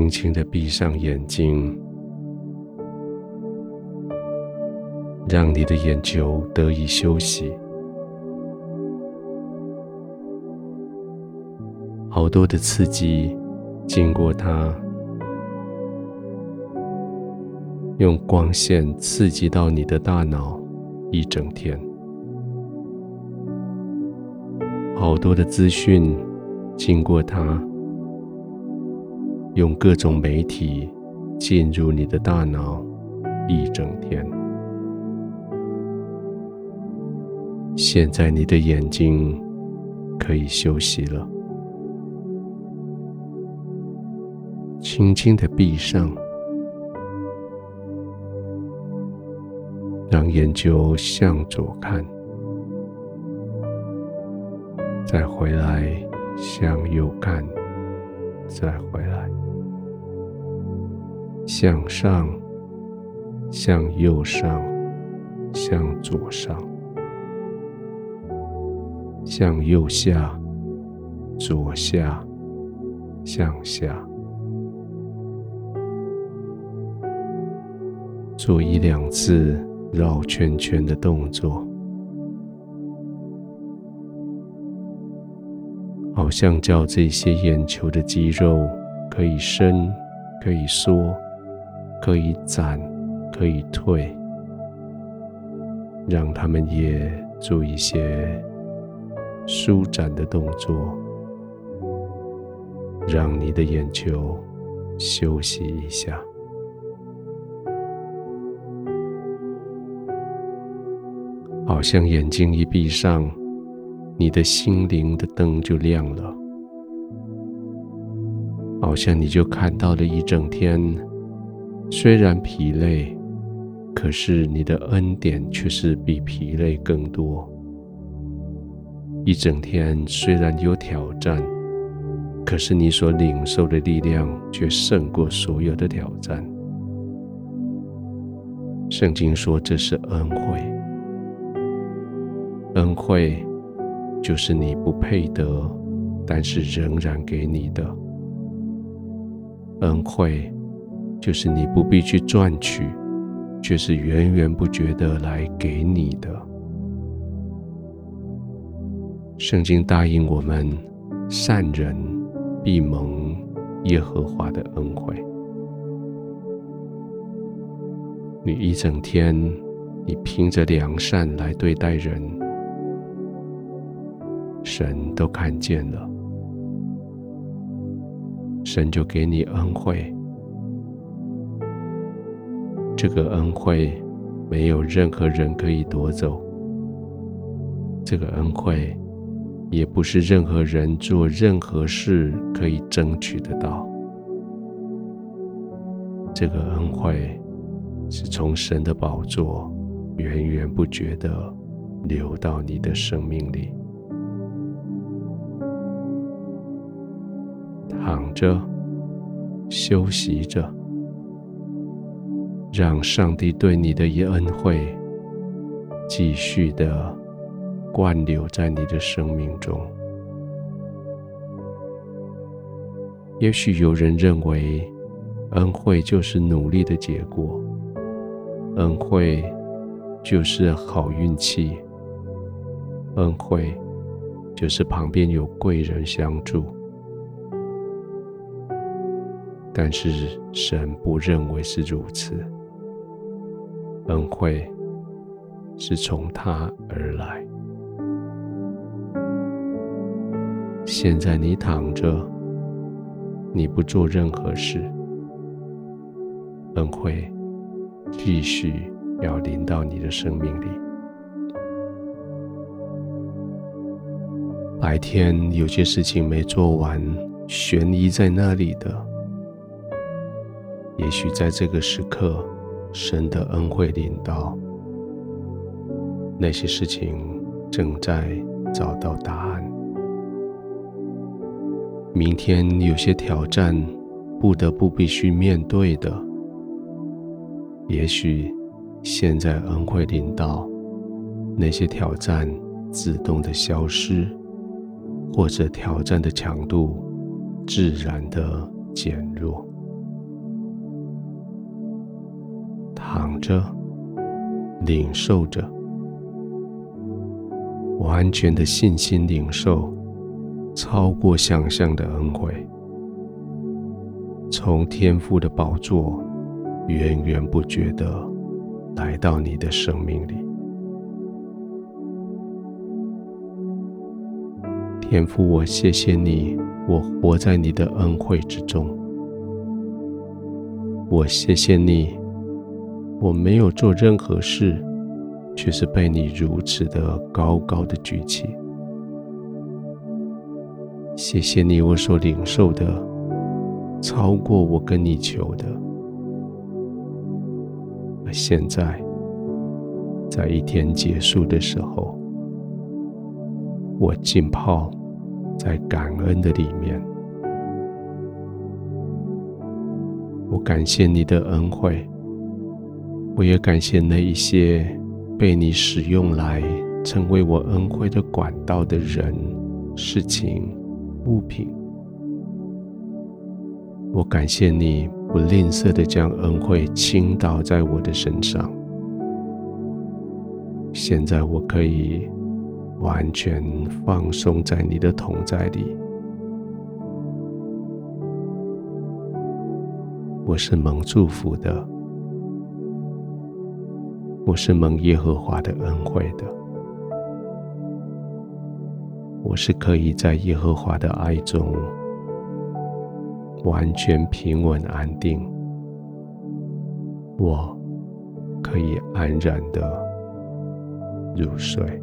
轻轻的闭上眼睛，让你的眼球得以休息。好多的刺激经过它，用光线刺激到你的大脑一整天。好多的资讯经过它。用各种媒体进入你的大脑一整天。现在你的眼睛可以休息了，轻轻的闭上，让眼球向左看，再回来向右看，再回来。向上，向右上，向左上，向右下，左下，向下，做一两次绕圈圈的动作，好像叫这些眼球的肌肉可以伸，可以缩。可以展，可以退，让他们也做一些舒展的动作，让你的眼球休息一下。好像眼睛一闭上，你的心灵的灯就亮了，好像你就看到了一整天。虽然疲累，可是你的恩典却是比疲累更多。一整天虽然有挑战，可是你所领受的力量却胜过所有的挑战。圣经说这是恩惠，恩惠就是你不配得，但是仍然给你的恩惠。就是你不必去赚取，却是源源不绝的来给你的。圣经答应我们，善人必蒙耶和华的恩惠。你一整天，你凭着良善来对待人，神都看见了，神就给你恩惠。这个恩惠没有任何人可以夺走，这个恩惠也不是任何人做任何事可以争取得到。这个恩惠是从神的宝座源源不绝的流到你的生命里。躺着，休息着。让上帝对你的一恩惠继续的灌流在你的生命中。也许有人认为恩惠就是努力的结果，恩惠就是好运气，恩惠就是旁边有贵人相助。但是神不认为是如此。恩惠是从他而来。现在你躺着，你不做任何事，恩惠继续要临到你的生命里。白天有些事情没做完，悬疑在那里的，也许在这个时刻。神的恩惠临到，那些事情正在找到答案。明天有些挑战不得不必须面对的，也许现在恩惠临到，那些挑战自动的消失，或者挑战的强度自然的减弱。着、领受着，完全的信心领受，超过想象的恩惠，从天父的宝座源源不绝的来到你的生命里。天父，我谢谢你，我活在你的恩惠之中。我谢谢你，我没有做任何事，却是被你如此的高高的举起。谢谢你，我所领受的超过我跟你求的。而现在，在一天结束的时候，我浸泡在感恩的里面。我感谢你的恩惠，我也感谢那一些被你使用来成为我恩惠的管道的人、事情、物品。我感谢你不吝啬的将恩惠倾倒在我的身上。现在我可以完全放松在你的同在里。我是蒙祝福的，我是蒙耶和华的恩惠的，我是可以在耶和华的爱中完全平稳安定，我可以安然的入睡。